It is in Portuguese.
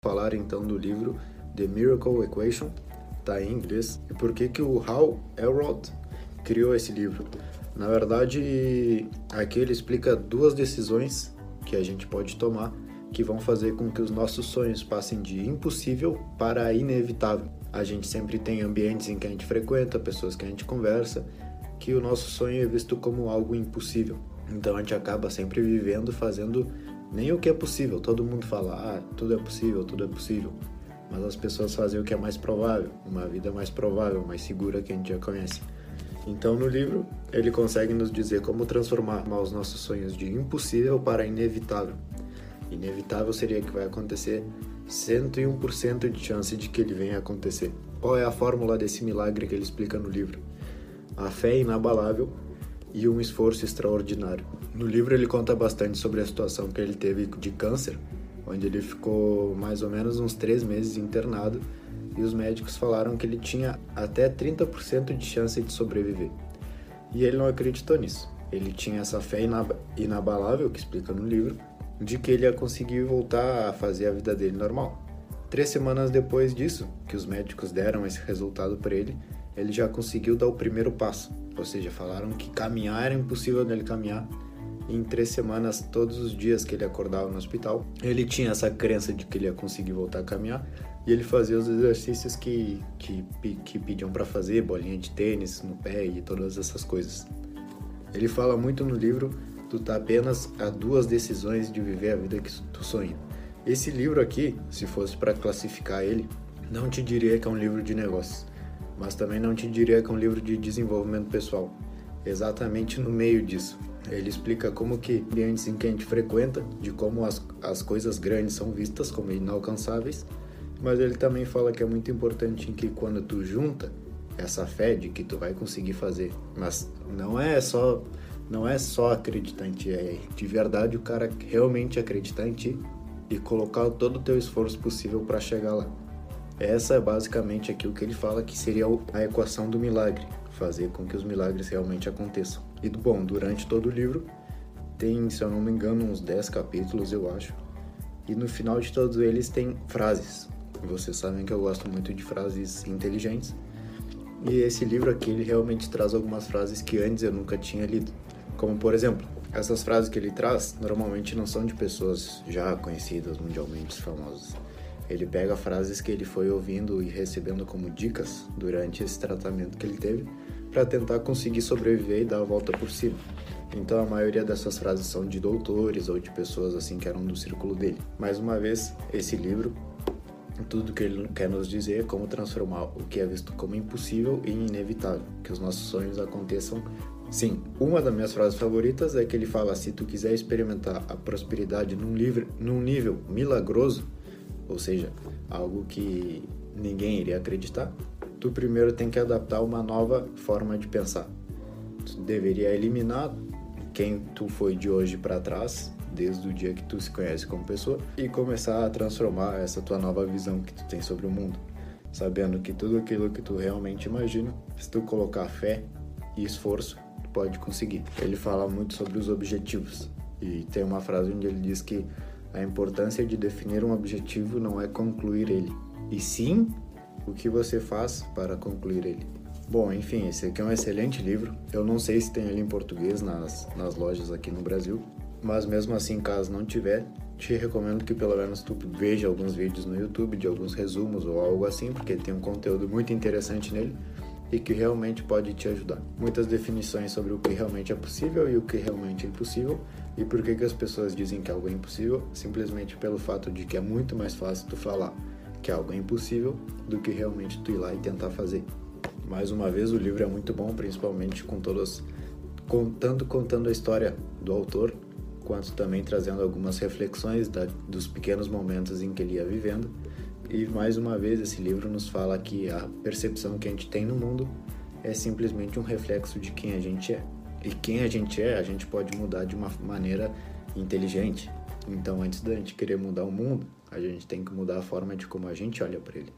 falar então do livro The Miracle Equation, tá em inglês, e por que que o Hal Elrod criou esse livro. Na verdade, aqui ele explica duas decisões que a gente pode tomar que vão fazer com que os nossos sonhos passem de impossível para inevitável. A gente sempre tem ambientes em que a gente frequenta, pessoas que a gente conversa, que o nosso sonho é visto como algo impossível. Então a gente acaba sempre vivendo, fazendo nem o que é possível. Todo mundo fala, ah, tudo é possível, tudo é possível. Mas as pessoas fazem o que é mais provável, uma vida mais provável, mais segura que a gente já conhece. Então, no livro, ele consegue nos dizer como transformar os nossos sonhos de impossível para inevitável. Inevitável seria que vai acontecer 101% de chance de que ele venha a acontecer. Qual é a fórmula desse milagre que ele explica no livro? A fé é inabalável e um esforço extraordinário. No livro ele conta bastante sobre a situação que ele teve de câncer, onde ele ficou mais ou menos uns três meses internado e os médicos falaram que ele tinha até 30% de chance de sobreviver. E ele não acreditou nisso. Ele tinha essa fé inabalável, que explica no livro, de que ele ia conseguir voltar a fazer a vida dele normal. Três semanas depois disso, que os médicos deram esse resultado para ele, ele já conseguiu dar o primeiro passo. Ou seja, falaram que caminhar era impossível dele caminhar. E em três semanas, todos os dias que ele acordava no hospital, ele tinha essa crença de que ele ia conseguir voltar a caminhar. E ele fazia os exercícios que, que, que pediam para fazer, bolinha de tênis no pé e todas essas coisas. Ele fala muito no livro tu tá apenas a duas decisões de viver a vida que tu sonha. Esse livro aqui, se fosse para classificar ele, não te diria que é um livro de negócios mas também não te diria que é um livro de desenvolvimento pessoal. Exatamente no meio disso. Ele explica como que ambientes em que a gente frequenta, de como as, as coisas grandes são vistas como inalcançáveis, mas ele também fala que é muito importante em que quando tu junta essa fé de que tu vai conseguir fazer, mas não é só não é só acreditar em ti, é de verdade o cara realmente acreditar em ti e colocar todo o teu esforço possível para chegar lá. Essa é basicamente aqui o que ele fala que seria a equação do milagre, fazer com que os milagres realmente aconteçam. E bom, durante todo o livro tem, se eu não me engano, uns 10 capítulos, eu acho. E no final de todos eles tem frases. Vocês sabem que eu gosto muito de frases inteligentes. E esse livro aqui ele realmente traz algumas frases que antes eu nunca tinha lido. Como por exemplo, essas frases que ele traz normalmente não são de pessoas já conhecidas, mundialmente famosas ele pega frases que ele foi ouvindo e recebendo como dicas durante esse tratamento que ele teve para tentar conseguir sobreviver e dar a volta por cima. Então a maioria dessas frases são de doutores ou de pessoas assim que eram do círculo dele. Mais uma vez, esse livro, tudo que ele quer nos dizer é como transformar o que é visto como impossível em inevitável, que os nossos sonhos aconteçam Sim, uma das minhas frases favoritas é que ele fala: se tu quiser experimentar a prosperidade num, livre, num nível milagroso, ou seja, algo que ninguém iria acreditar, tu primeiro tem que adaptar uma nova forma de pensar. Tu deveria eliminar quem tu foi de hoje para trás, desde o dia que tu se conhece como pessoa, e começar a transformar essa tua nova visão que tu tem sobre o mundo, sabendo que tudo aquilo que tu realmente imagina, se tu colocar fé e esforço, tu pode conseguir. Ele fala muito sobre os objetivos. E tem uma frase onde ele diz que a importância de definir um objetivo não é concluir ele, e sim o que você faz para concluir ele. Bom, enfim, esse aqui é um excelente livro. Eu não sei se tem ele em português nas, nas lojas aqui no Brasil, mas mesmo assim, caso não tiver, te recomendo que pelo menos tu veja alguns vídeos no YouTube de alguns resumos ou algo assim, porque tem um conteúdo muito interessante nele e que realmente pode te ajudar. Muitas definições sobre o que realmente é possível e o que realmente é impossível e por que, que as pessoas dizem que algo é impossível, simplesmente pelo fato de que é muito mais fácil tu falar que algo é impossível do que realmente tu ir lá e tentar fazer. Mais uma vez, o livro é muito bom, principalmente com todas, com, tanto contando a história do autor, quanto também trazendo algumas reflexões da, dos pequenos momentos em que ele ia vivendo e mais uma vez, esse livro nos fala que a percepção que a gente tem no mundo é simplesmente um reflexo de quem a gente é. E quem a gente é, a gente pode mudar de uma maneira inteligente. Então, antes da gente querer mudar o mundo, a gente tem que mudar a forma de como a gente olha para ele.